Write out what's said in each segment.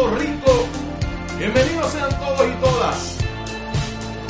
Puerto Rico. Bienvenidos sean todos y todas.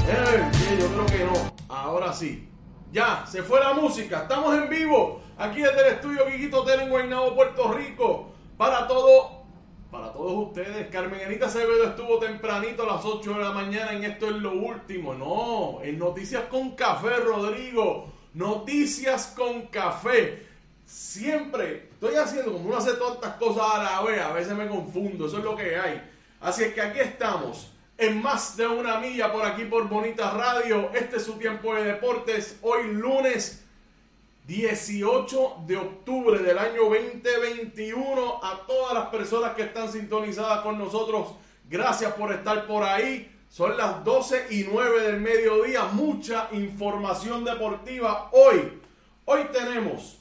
Eh, yo creo que no. Ahora sí. Ya, se fue la música. Estamos en vivo. Aquí desde el estudio Guiguito Hotel en Guaynabo, Puerto Rico. Para todo, para todos ustedes. Carmen Anita Acevedo estuvo tempranito a las 8 de la mañana en Esto es lo último. No, en Noticias con Café, Rodrigo. Noticias con Café. Siempre estoy haciendo como uno hace tantas cosas a la vez. A veces me confundo. Eso es lo que hay. Así es que aquí estamos en más de una milla por aquí por Bonita Radio. Este es su tiempo de deportes. Hoy lunes 18 de octubre del año 2021. A todas las personas que están sintonizadas con nosotros, gracias por estar por ahí. Son las 12 y 9 del mediodía. Mucha información deportiva hoy. Hoy tenemos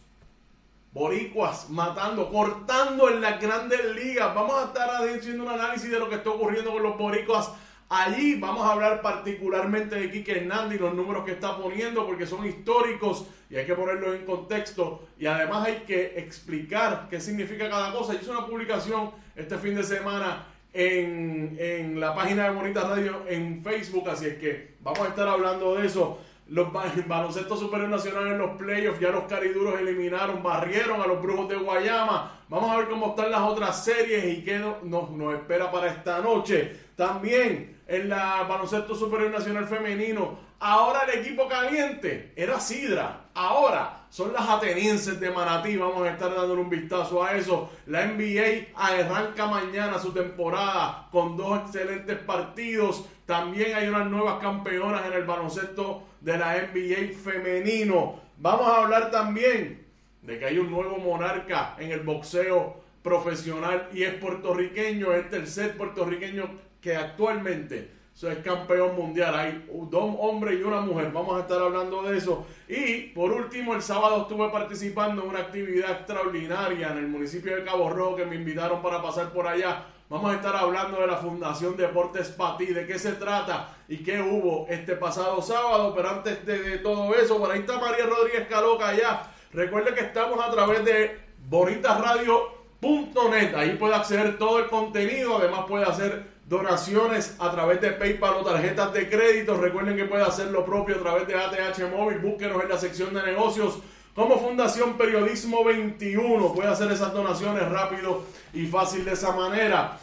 boricuas matando, cortando en las grandes ligas. Vamos a estar haciendo un análisis de lo que está ocurriendo con los boricuas allí. Vamos a hablar particularmente de Quique Hernández y los números que está poniendo porque son históricos y hay que ponerlos en contexto. Y además hay que explicar qué significa cada cosa. Hice una publicación este fin de semana en, en la página de Bonita Radio en Facebook, así es que vamos a estar hablando de eso los baloncesto superior nacional en los playoffs, ya los cariduros eliminaron, barrieron a los brujos de Guayama. Vamos a ver cómo están las otras series y qué nos, nos espera para esta noche. También en la baloncesto superior nacional femenino, ahora el equipo caliente era Sidra, ahora son las atenienses de Manatí. Vamos a estar dándole un vistazo a eso. La NBA arranca mañana su temporada con dos excelentes partidos. También hay unas nuevas campeonas en el baloncesto de la NBA femenino. Vamos a hablar también de que hay un nuevo monarca en el boxeo profesional y es puertorriqueño, es el tercer puertorriqueño que actualmente es campeón mundial. Hay dos hombres y una mujer. Vamos a estar hablando de eso. Y por último, el sábado estuve participando en una actividad extraordinaria en el municipio de Cabo Rojo que me invitaron para pasar por allá Vamos a estar hablando de la Fundación Deportes Pati, de qué se trata y qué hubo este pasado sábado. Pero antes de, todo eso, por ahí está María Rodríguez Caloca allá. Recuerde que estamos a través de bonitasradio.net. Ahí puede acceder todo el contenido. Además puede hacer donaciones a través de PayPal o tarjetas de crédito. Recuerden que puede hacer lo propio a través de ATH Móvil. Búsquenos en la sección de negocios como Fundación Periodismo 21 puede hacer esas donaciones rápido y fácil de esa manera.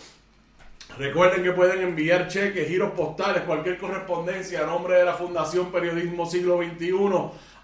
Recuerden que pueden enviar cheques, giros postales, cualquier correspondencia a nombre de la Fundación Periodismo Siglo XXI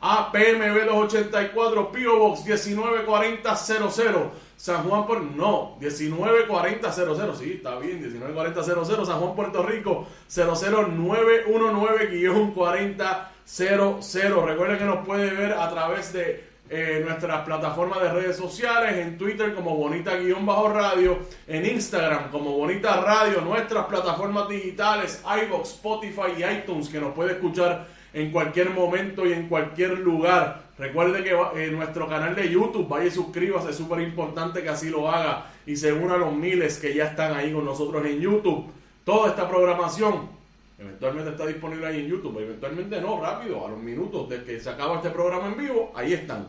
a PMB 284 Pio Box 194000 San Juan por no 194000 sí está bien 194000 San Juan Puerto Rico 00919-4000 Recuerden que nos puede ver a través de eh, nuestras plataformas de redes sociales, en Twitter como Bonita-Radio, en Instagram como Bonita Radio, nuestras plataformas digitales, iBox, Spotify y iTunes, que nos puede escuchar en cualquier momento y en cualquier lugar. Recuerde que en eh, nuestro canal de YouTube, vaya y suscríbase, es súper importante que así lo haga y se una a los miles que ya están ahí con nosotros en YouTube. Toda esta programación Eventualmente está disponible ahí en YouTube, eventualmente no, rápido, a los minutos de que se acaba este programa en vivo, ahí están.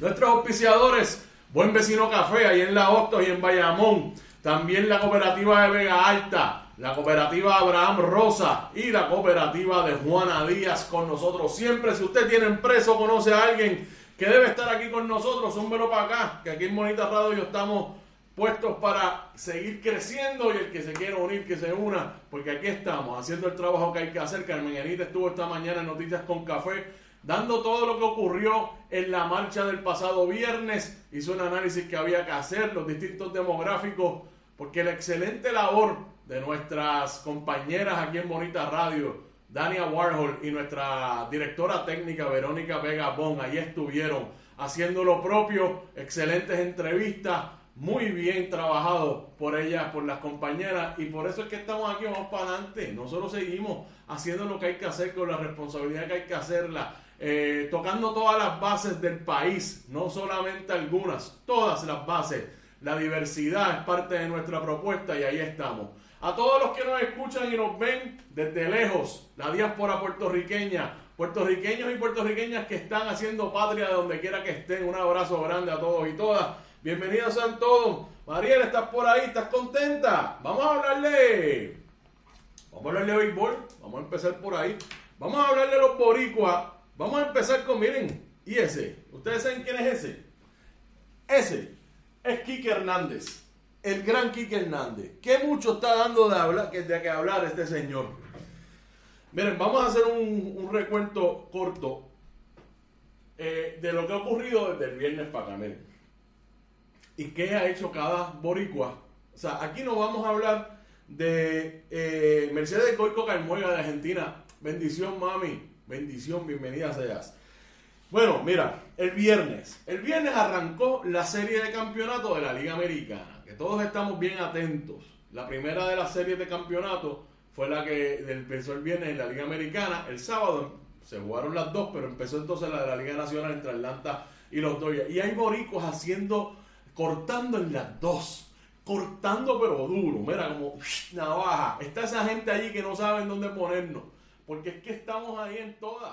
Nuestros auspiciadores, Buen Vecino Café, ahí en La Hostos y en Bayamón. También la cooperativa de Vega Alta, la cooperativa Abraham Rosa y la cooperativa de Juana Díaz con nosotros. Siempre, si usted tiene empresa o conoce a alguien que debe estar aquí con nosotros, velo para acá, que aquí en Bonita Radio estamos puestos para seguir creciendo y el que se quiera unir, que se una, porque aquí estamos haciendo el trabajo que hay que hacer. Carmen Anita estuvo esta mañana en Noticias con Café, dando todo lo que ocurrió en la marcha del pasado viernes, hizo un análisis que había que hacer, los distintos demográficos, porque la excelente labor de nuestras compañeras aquí en Bonita Radio, Dania Warhol y nuestra directora técnica Verónica Vega Bon, ahí estuvieron haciendo lo propio, excelentes entrevistas muy bien trabajado por ellas, por las compañeras, y por eso es que estamos aquí, vamos para adelante. Nosotros seguimos haciendo lo que hay que hacer con la responsabilidad que hay que hacerla, eh, tocando todas las bases del país, no solamente algunas, todas las bases. La diversidad es parte de nuestra propuesta y ahí estamos. A todos los que nos escuchan y nos ven desde lejos, la diáspora puertorriqueña, puertorriqueños y puertorriqueñas que están haciendo patria de donde quiera que estén, un abrazo grande a todos y todas Bienvenidos sean todos. Mariel, ¿estás por ahí? ¿Estás contenta? Vamos a hablarle. Vamos a hablarle de béisbol. Vamos a empezar por ahí. Vamos a hablarle de los boricuas. Vamos a empezar con, miren, y ese. ¿Ustedes saben quién es ese? Ese es Quique Hernández. El gran Quique Hernández. ¿Qué mucho está dando de, hablar, de que hablar este señor? Miren, vamos a hacer un, recuento corto eh, de lo que ha ocurrido desde el viernes para. Y qué ha hecho cada boricua. O sea, aquí no vamos a hablar de eh, Mercedes Coico Carmuega de Argentina. Bendición, mami. Bendición, bienvenida seas. Bueno, mira, el viernes. El viernes arrancó la serie de campeonato de la Liga Americana. Que todos estamos bien atentos. La primera de las series de campeonato fue la que empezó el viernes en la Liga Americana. El sábado se jugaron las dos, pero empezó entonces la de la Liga Nacional entre Atlanta y los Dodgers. Y hay boricos haciendo, cortando en las dos. Cortando pero duro, mira, como navaja. Está esa gente allí que no saben dónde ponernos. Porque es que estamos ahí en todas.